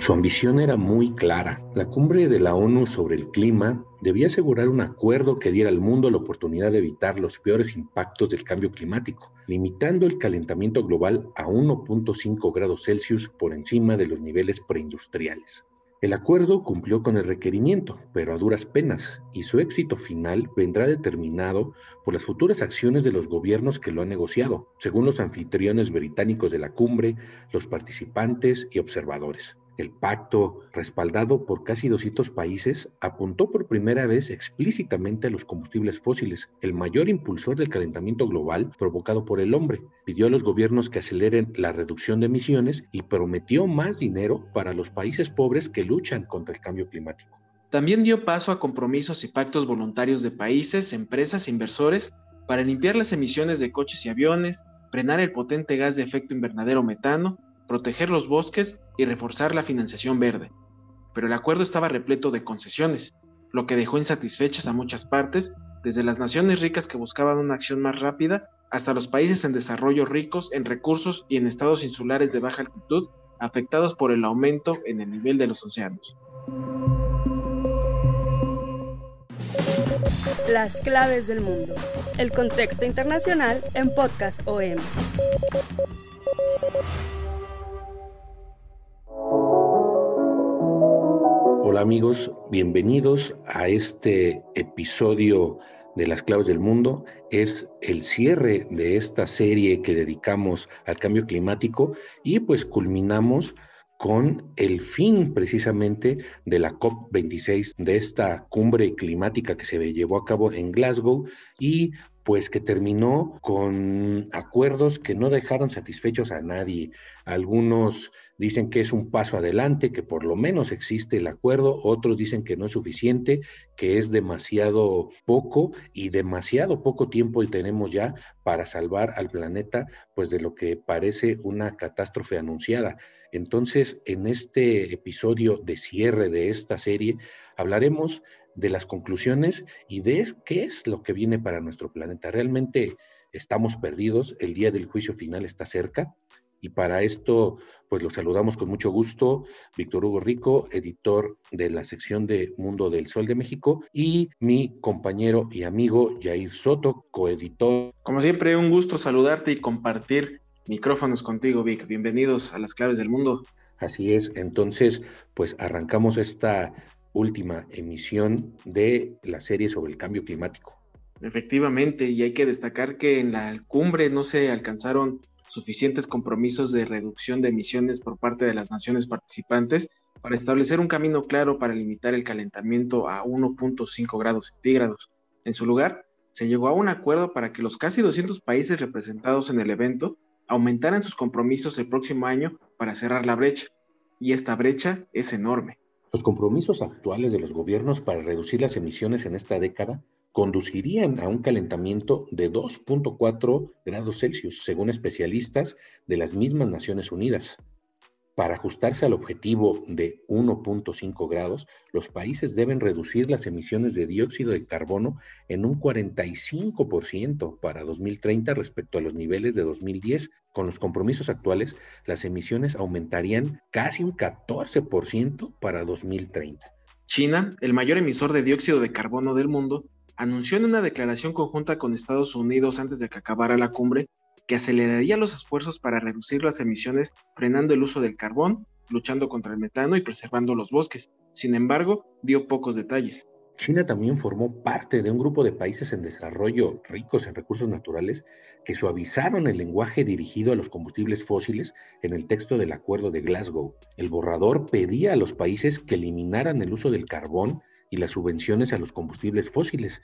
Su ambición era muy clara. La cumbre de la ONU sobre el clima debía asegurar un acuerdo que diera al mundo la oportunidad de evitar los peores impactos del cambio climático, limitando el calentamiento global a 1.5 grados Celsius por encima de los niveles preindustriales. El acuerdo cumplió con el requerimiento, pero a duras penas, y su éxito final vendrá determinado por las futuras acciones de los gobiernos que lo han negociado, según los anfitriones británicos de la cumbre, los participantes y observadores. El pacto, respaldado por casi 200 países, apuntó por primera vez explícitamente a los combustibles fósiles, el mayor impulsor del calentamiento global provocado por el hombre. Pidió a los gobiernos que aceleren la reducción de emisiones y prometió más dinero para los países pobres que luchan contra el cambio climático. También dio paso a compromisos y pactos voluntarios de países, empresas e inversores para limpiar las emisiones de coches y aviones, frenar el potente gas de efecto invernadero metano proteger los bosques y reforzar la financiación verde. Pero el acuerdo estaba repleto de concesiones, lo que dejó insatisfechas a muchas partes, desde las naciones ricas que buscaban una acción más rápida hasta los países en desarrollo ricos en recursos y en estados insulares de baja altitud afectados por el aumento en el nivel de los océanos. Las claves del mundo. El contexto internacional en Podcast OM. Amigos, bienvenidos a este episodio de Las Claves del Mundo. Es el cierre de esta serie que dedicamos al cambio climático y pues culminamos con el fin precisamente de la COP26, de esta cumbre climática que se llevó a cabo en Glasgow y pues que terminó con acuerdos que no dejaron satisfechos a nadie. Algunos dicen que es un paso adelante, que por lo menos existe el acuerdo, otros dicen que no es suficiente, que es demasiado poco y demasiado poco tiempo y tenemos ya para salvar al planeta pues de lo que parece una catástrofe anunciada. Entonces, en este episodio de cierre de esta serie hablaremos de las conclusiones y de qué es lo que viene para nuestro planeta. Realmente estamos perdidos, el día del juicio final está cerca y para esto, pues lo saludamos con mucho gusto, Víctor Hugo Rico, editor de la sección de Mundo del Sol de México, y mi compañero y amigo Jair Soto, coeditor. Como siempre, un gusto saludarte y compartir micrófonos contigo, Vic. Bienvenidos a las claves del mundo. Así es, entonces, pues arrancamos esta última emisión de la serie sobre el cambio climático. Efectivamente, y hay que destacar que en la cumbre no se alcanzaron suficientes compromisos de reducción de emisiones por parte de las naciones participantes para establecer un camino claro para limitar el calentamiento a 1.5 grados centígrados. En su lugar, se llegó a un acuerdo para que los casi 200 países representados en el evento aumentaran sus compromisos el próximo año para cerrar la brecha. Y esta brecha es enorme. Los compromisos actuales de los gobiernos para reducir las emisiones en esta década conducirían a un calentamiento de 2.4 grados Celsius, según especialistas de las mismas Naciones Unidas. Para ajustarse al objetivo de 1.5 grados, los países deben reducir las emisiones de dióxido de carbono en un 45% para 2030 respecto a los niveles de 2010. Con los compromisos actuales, las emisiones aumentarían casi un 14% para 2030. China, el mayor emisor de dióxido de carbono del mundo, anunció en una declaración conjunta con Estados Unidos antes de que acabara la cumbre que aceleraría los esfuerzos para reducir las emisiones frenando el uso del carbón, luchando contra el metano y preservando los bosques. Sin embargo, dio pocos detalles. China también formó parte de un grupo de países en desarrollo ricos en recursos naturales que suavizaron el lenguaje dirigido a los combustibles fósiles en el texto del Acuerdo de Glasgow. El borrador pedía a los países que eliminaran el uso del carbón y las subvenciones a los combustibles fósiles,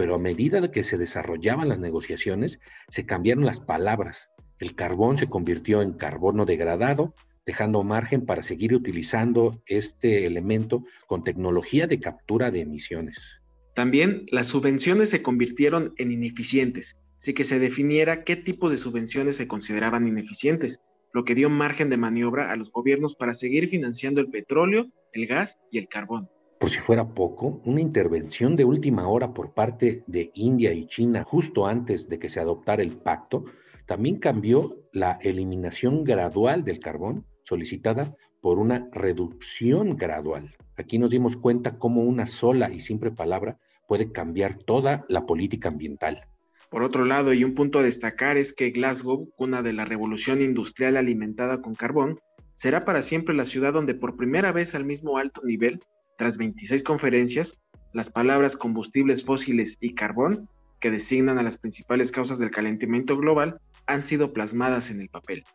pero a medida que se desarrollaban las negociaciones, se cambiaron las palabras. El carbón se convirtió en carbono degradado, dejando margen para seguir utilizando este elemento con tecnología de captura de emisiones. También las subvenciones se convirtieron en ineficientes, sin que se definiera qué tipo de subvenciones se consideraban ineficientes, lo que dio margen de maniobra a los gobiernos para seguir financiando el petróleo, el gas y el carbón. Por si fuera poco, una intervención de última hora por parte de India y China justo antes de que se adoptara el pacto, también cambió la eliminación gradual del carbón solicitada por una reducción gradual. Aquí nos dimos cuenta cómo una sola y simple palabra puede cambiar toda la política ambiental. Por otro lado, y un punto a destacar es que Glasgow, cuna de la revolución industrial alimentada con carbón, será para siempre la ciudad donde por primera vez al mismo alto nivel tras 26 conferencias, las palabras combustibles fósiles y carbón, que designan a las principales causas del calentamiento global, han sido plasmadas en el papel.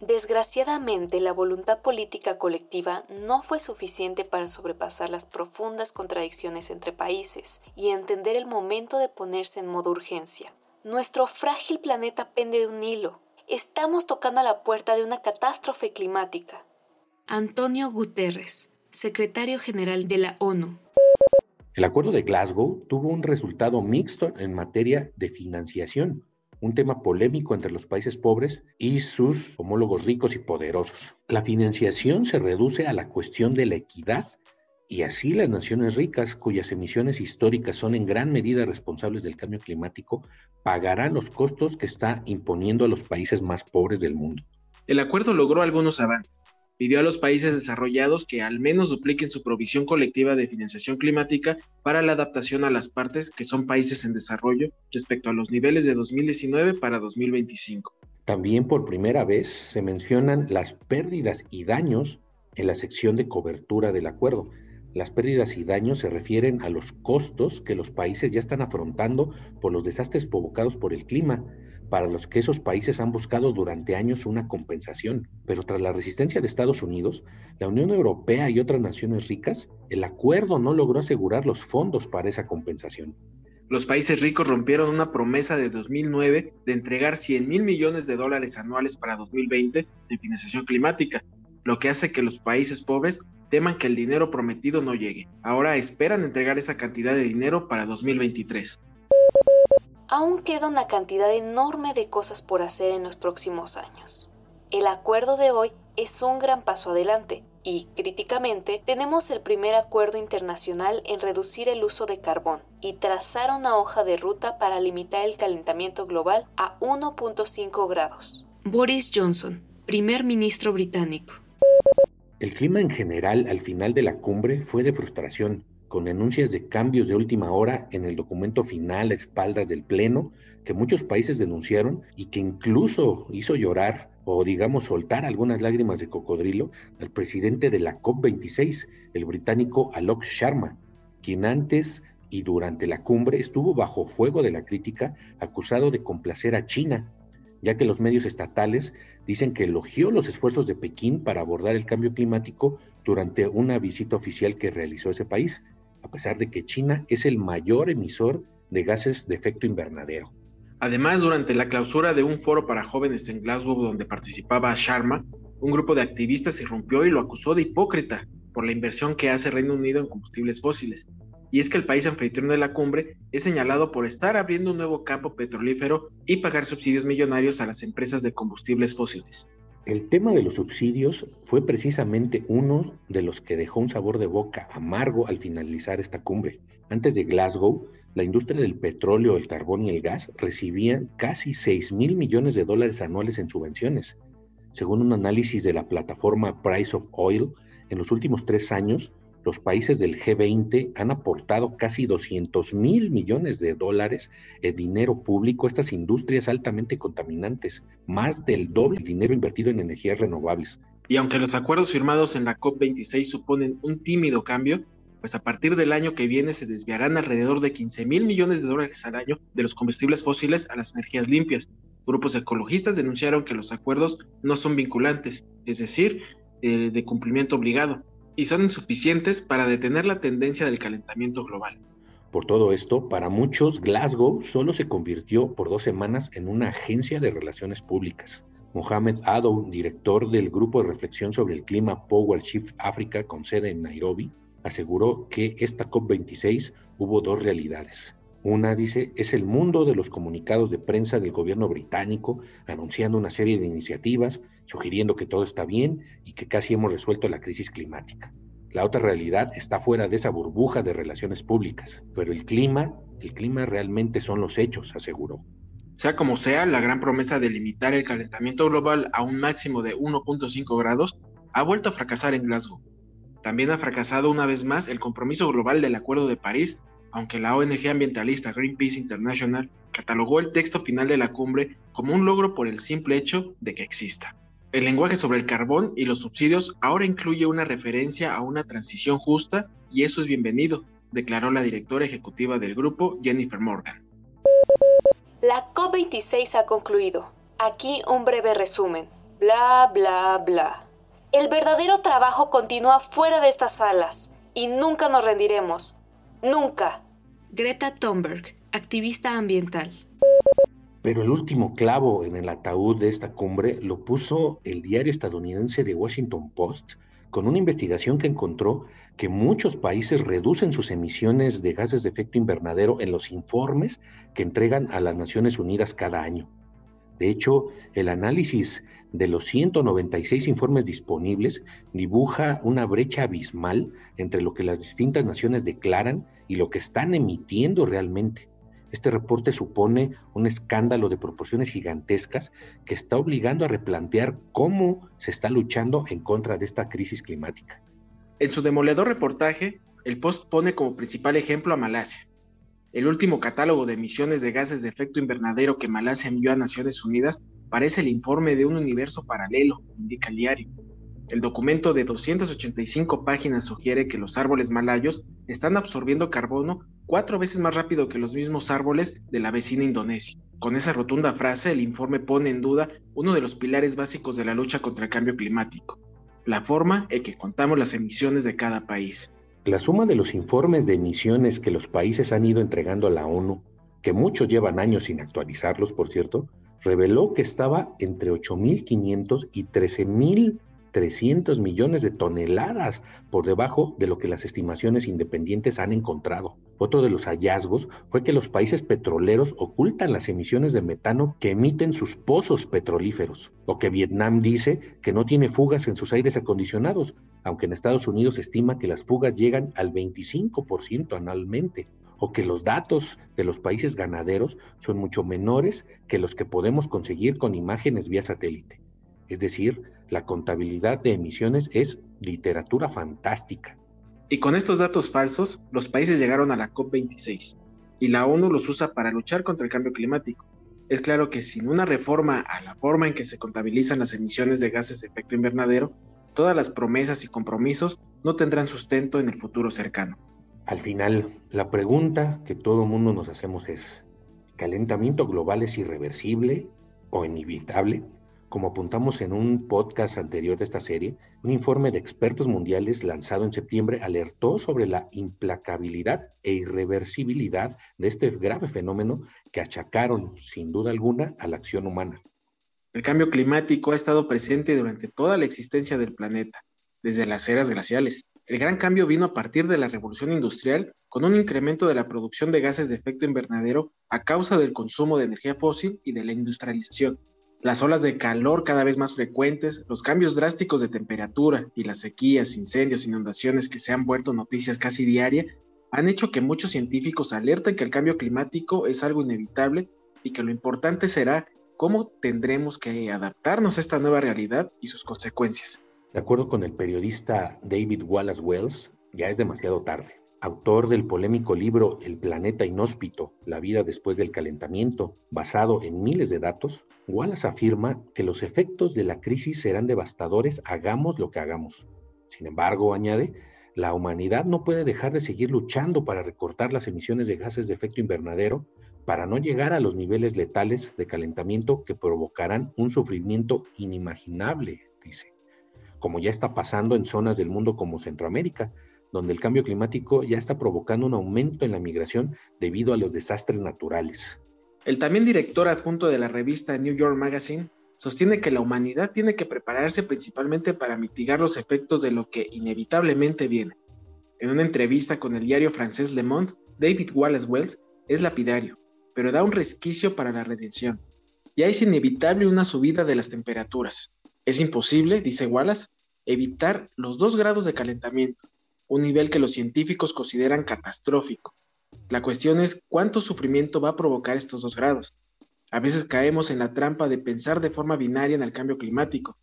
Desgraciadamente, la voluntad política colectiva no fue suficiente para sobrepasar las profundas contradicciones entre países y entender el momento de ponerse en modo urgencia. Nuestro frágil planeta pende de un hilo. Estamos tocando a la puerta de una catástrofe climática. Antonio Guterres, secretario general de la ONU. El acuerdo de Glasgow tuvo un resultado mixto en materia de financiación, un tema polémico entre los países pobres y sus homólogos ricos y poderosos. La financiación se reduce a la cuestión de la equidad y así las naciones ricas, cuyas emisiones históricas son en gran medida responsables del cambio climático, pagarán los costos que está imponiendo a los países más pobres del mundo. El acuerdo logró algunos avances pidió a los países desarrollados que al menos dupliquen su provisión colectiva de financiación climática para la adaptación a las partes que son países en desarrollo respecto a los niveles de 2019 para 2025. También por primera vez se mencionan las pérdidas y daños en la sección de cobertura del acuerdo. Las pérdidas y daños se refieren a los costos que los países ya están afrontando por los desastres provocados por el clima, para los que esos países han buscado durante años una compensación. Pero tras la resistencia de Estados Unidos, la Unión Europea y otras naciones ricas, el acuerdo no logró asegurar los fondos para esa compensación. Los países ricos rompieron una promesa de 2009 de entregar 100 mil millones de dólares anuales para 2020 en financiación climática, lo que hace que los países pobres teman que el dinero prometido no llegue. Ahora esperan entregar esa cantidad de dinero para 2023 aún queda una cantidad enorme de cosas por hacer en los próximos años. El acuerdo de hoy es un gran paso adelante y, críticamente, tenemos el primer acuerdo internacional en reducir el uso de carbón y trazar una hoja de ruta para limitar el calentamiento global a 1.5 grados. Boris Johnson, primer ministro británico. El clima en general al final de la cumbre fue de frustración con denuncias de cambios de última hora en el documento final a espaldas del Pleno, que muchos países denunciaron y que incluso hizo llorar o digamos soltar algunas lágrimas de cocodrilo al presidente de la COP26, el británico Alok Sharma, quien antes y durante la cumbre estuvo bajo fuego de la crítica acusado de complacer a China, ya que los medios estatales dicen que elogió los esfuerzos de Pekín para abordar el cambio climático durante una visita oficial que realizó ese país, a pesar de que China es el mayor emisor de gases de efecto invernadero. Además, durante la clausura de un foro para jóvenes en Glasgow donde participaba Sharma, un grupo de activistas irrumpió y lo acusó de hipócrita por la inversión que hace Reino Unido en combustibles fósiles. Y es que el país anfitrión de la cumbre es señalado por estar abriendo un nuevo campo petrolífero y pagar subsidios millonarios a las empresas de combustibles fósiles. El tema de los subsidios fue precisamente uno de los que dejó un sabor de boca amargo al finalizar esta cumbre. Antes de Glasgow, la industria del petróleo, el carbón y el gas recibían casi 6 mil millones de dólares anuales en subvenciones. Según un análisis de la plataforma Price of Oil, en los últimos tres años, los países del G20 han aportado casi 200 mil millones de dólares de dinero público a estas industrias altamente contaminantes, más del doble dinero invertido en energías renovables. Y aunque los acuerdos firmados en la COP26 suponen un tímido cambio, pues a partir del año que viene se desviarán alrededor de 15 mil millones de dólares al año de los combustibles fósiles a las energías limpias. Grupos ecologistas denunciaron que los acuerdos no son vinculantes, es decir, eh, de cumplimiento obligado, y son insuficientes para detener la tendencia del calentamiento global. Por todo esto, para muchos, Glasgow solo se convirtió por dos semanas en una agencia de relaciones públicas. Mohamed Adow, director del grupo de reflexión sobre el clima Power Shift Africa con sede en Nairobi, aseguró que esta COP26 hubo dos realidades. Una, dice, es el mundo de los comunicados de prensa del gobierno británico anunciando una serie de iniciativas, sugiriendo que todo está bien y que casi hemos resuelto la crisis climática. La otra realidad está fuera de esa burbuja de relaciones públicas, pero el clima, el clima realmente son los hechos, aseguró. Sea como sea, la gran promesa de limitar el calentamiento global a un máximo de 1.5 grados ha vuelto a fracasar en Glasgow. También ha fracasado una vez más el compromiso global del Acuerdo de París, aunque la ONG ambientalista Greenpeace International catalogó el texto final de la cumbre como un logro por el simple hecho de que exista. El lenguaje sobre el carbón y los subsidios ahora incluye una referencia a una transición justa y eso es bienvenido, declaró la directora ejecutiva del grupo, Jennifer Morgan. La COP26 ha concluido. Aquí un breve resumen. Bla, bla, bla. El verdadero trabajo continúa fuera de estas salas y nunca nos rendiremos. Nunca. Greta Thunberg, activista ambiental. Pero el último clavo en el ataúd de esta cumbre lo puso el diario estadounidense The Washington Post con una investigación que encontró que muchos países reducen sus emisiones de gases de efecto invernadero en los informes que entregan a las Naciones Unidas cada año. De hecho, el análisis de los 196 informes disponibles dibuja una brecha abismal entre lo que las distintas naciones declaran y lo que están emitiendo realmente. Este reporte supone un escándalo de proporciones gigantescas que está obligando a replantear cómo se está luchando en contra de esta crisis climática. En su demoledor reportaje, el Post pone como principal ejemplo a Malasia. El último catálogo de emisiones de gases de efecto invernadero que Malasia envió a Naciones Unidas parece el informe de un universo paralelo, indica el diario. El documento de 285 páginas sugiere que los árboles malayos están absorbiendo carbono cuatro veces más rápido que los mismos árboles de la vecina Indonesia. Con esa rotunda frase, el informe pone en duda uno de los pilares básicos de la lucha contra el cambio climático, la forma en que contamos las emisiones de cada país. La suma de los informes de emisiones que los países han ido entregando a la ONU, que muchos llevan años sin actualizarlos, por cierto, reveló que estaba entre 8.500 y 13.000 300 millones de toneladas por debajo de lo que las estimaciones independientes han encontrado. Otro de los hallazgos fue que los países petroleros ocultan las emisiones de metano que emiten sus pozos petrolíferos, o que Vietnam dice que no tiene fugas en sus aires acondicionados, aunque en Estados Unidos se estima que las fugas llegan al 25% anualmente o que los datos de los países ganaderos son mucho menores que los que podemos conseguir con imágenes vía satélite. Es decir, la contabilidad de emisiones es literatura fantástica. Y con estos datos falsos, los países llegaron a la COP26 y la ONU los usa para luchar contra el cambio climático. Es claro que sin una reforma a la forma en que se contabilizan las emisiones de gases de efecto invernadero, todas las promesas y compromisos no tendrán sustento en el futuro cercano. Al final, la pregunta que todo mundo nos hacemos es, ¿calentamiento global es irreversible o inevitable? Como apuntamos en un podcast anterior de esta serie, un informe de expertos mundiales lanzado en septiembre alertó sobre la implacabilidad e irreversibilidad de este grave fenómeno que achacaron, sin duda alguna, a la acción humana. El cambio climático ha estado presente durante toda la existencia del planeta, desde las eras glaciales. El gran cambio vino a partir de la revolución industrial, con un incremento de la producción de gases de efecto invernadero a causa del consumo de energía fósil y de la industrialización. Las olas de calor cada vez más frecuentes, los cambios drásticos de temperatura y las sequías, incendios, inundaciones que se han vuelto noticias casi diaria han hecho que muchos científicos alerten que el cambio climático es algo inevitable y que lo importante será cómo tendremos que adaptarnos a esta nueva realidad y sus consecuencias. De acuerdo con el periodista David Wallace Wells, ya es demasiado tarde autor del polémico libro El planeta inhóspito, la vida después del calentamiento, basado en miles de datos, Wallace afirma que los efectos de la crisis serán devastadores hagamos lo que hagamos. Sin embargo, añade, la humanidad no puede dejar de seguir luchando para recortar las emisiones de gases de efecto invernadero para no llegar a los niveles letales de calentamiento que provocarán un sufrimiento inimaginable, dice, como ya está pasando en zonas del mundo como Centroamérica, donde el cambio climático ya está provocando un aumento en la migración debido a los desastres naturales. El también director adjunto de la revista New York Magazine sostiene que la humanidad tiene que prepararse principalmente para mitigar los efectos de lo que inevitablemente viene. En una entrevista con el diario francés Le Monde, David Wallace Wells es lapidario, pero da un resquicio para la redención. Ya es inevitable una subida de las temperaturas. Es imposible, dice Wallace, evitar los 2 grados de calentamiento, un nivel que los científicos consideran catastrófico. La cuestión es cuánto sufrimiento va a provocar estos 2 grados. A veces caemos en la trampa de pensar de forma binaria en el cambio climático.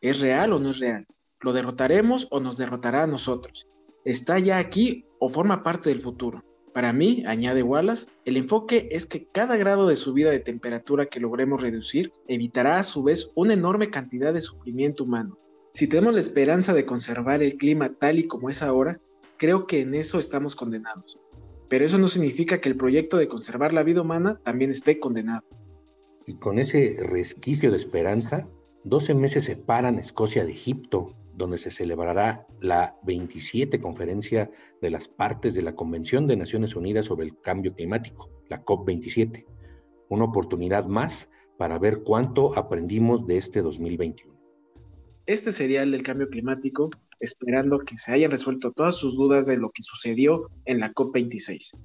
¿Es real o no es real? ¿Lo derrotaremos o nos derrotará a nosotros? ¿Está ya aquí o forma parte del futuro? Para mí, añade Wallace, el enfoque es que cada grado de subida de temperatura que logremos reducir evitará a su vez una enorme cantidad de sufrimiento humano. Si tenemos la esperanza de conservar el clima tal y como es ahora, creo que en eso estamos condenados. Pero eso no significa que el proyecto de conservar la vida humana también esté condenado. Y con ese resquicio de esperanza, 12 meses separan Escocia de Egipto, donde se celebrará la 27 conferencia de las partes de la Convención de Naciones Unidas sobre el Cambio Climático, la COP27. Una oportunidad más para ver cuánto aprendimos de este 2021. Este serial del cambio climático, esperando que se hayan resuelto todas sus dudas de lo que sucedió en la COP26.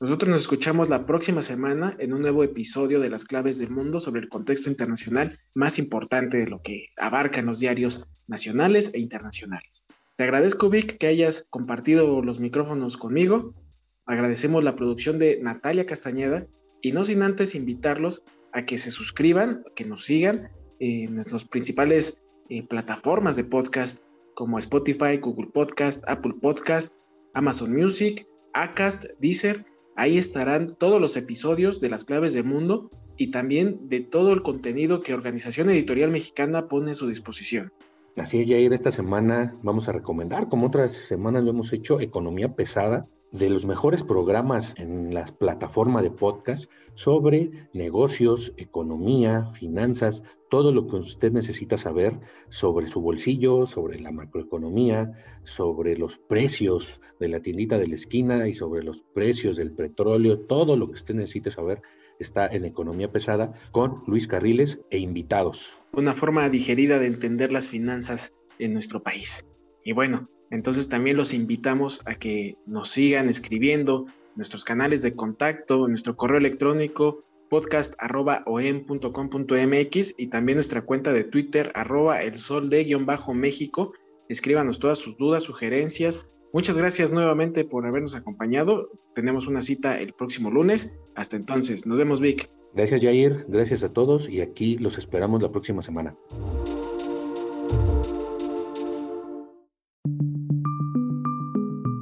Nosotros nos escuchamos la próxima semana en un nuevo episodio de Las Claves del Mundo sobre el contexto internacional más importante de lo que abarcan los diarios nacionales e internacionales. Te agradezco, Vic, que hayas compartido los micrófonos conmigo. Agradecemos la producción de Natalia Castañeda y no sin antes invitarlos a que se suscriban, que nos sigan en las principales eh, plataformas de podcast como Spotify, Google Podcast, Apple Podcast, Amazon Music, Acast, Deezer Ahí estarán todos los episodios de las claves del mundo y también de todo el contenido que Organización Editorial Mexicana pone a su disposición. Así es, Jair, esta semana vamos a recomendar, como otras semanas lo hemos hecho, Economía Pesada, de los mejores programas en la plataforma de podcast sobre negocios, economía, finanzas, todo lo que usted necesita saber sobre su bolsillo, sobre la macroeconomía, sobre los precios de la tiendita de la esquina y sobre los precios del petróleo, todo lo que usted necesite saber está en Economía Pesada con Luis Carriles e invitados. Una forma digerida de entender las finanzas en nuestro país. Y bueno, entonces también los invitamos a que nos sigan escribiendo nuestros canales de contacto, nuestro correo electrónico podcast.om.com.mx y también nuestra cuenta de Twitter arroba el sol de guion bajo México. Escríbanos todas sus dudas, sugerencias. Muchas gracias nuevamente por habernos acompañado. Tenemos una cita el próximo lunes. Hasta entonces, nos vemos Vic. Gracias Jair, gracias a todos y aquí los esperamos la próxima semana.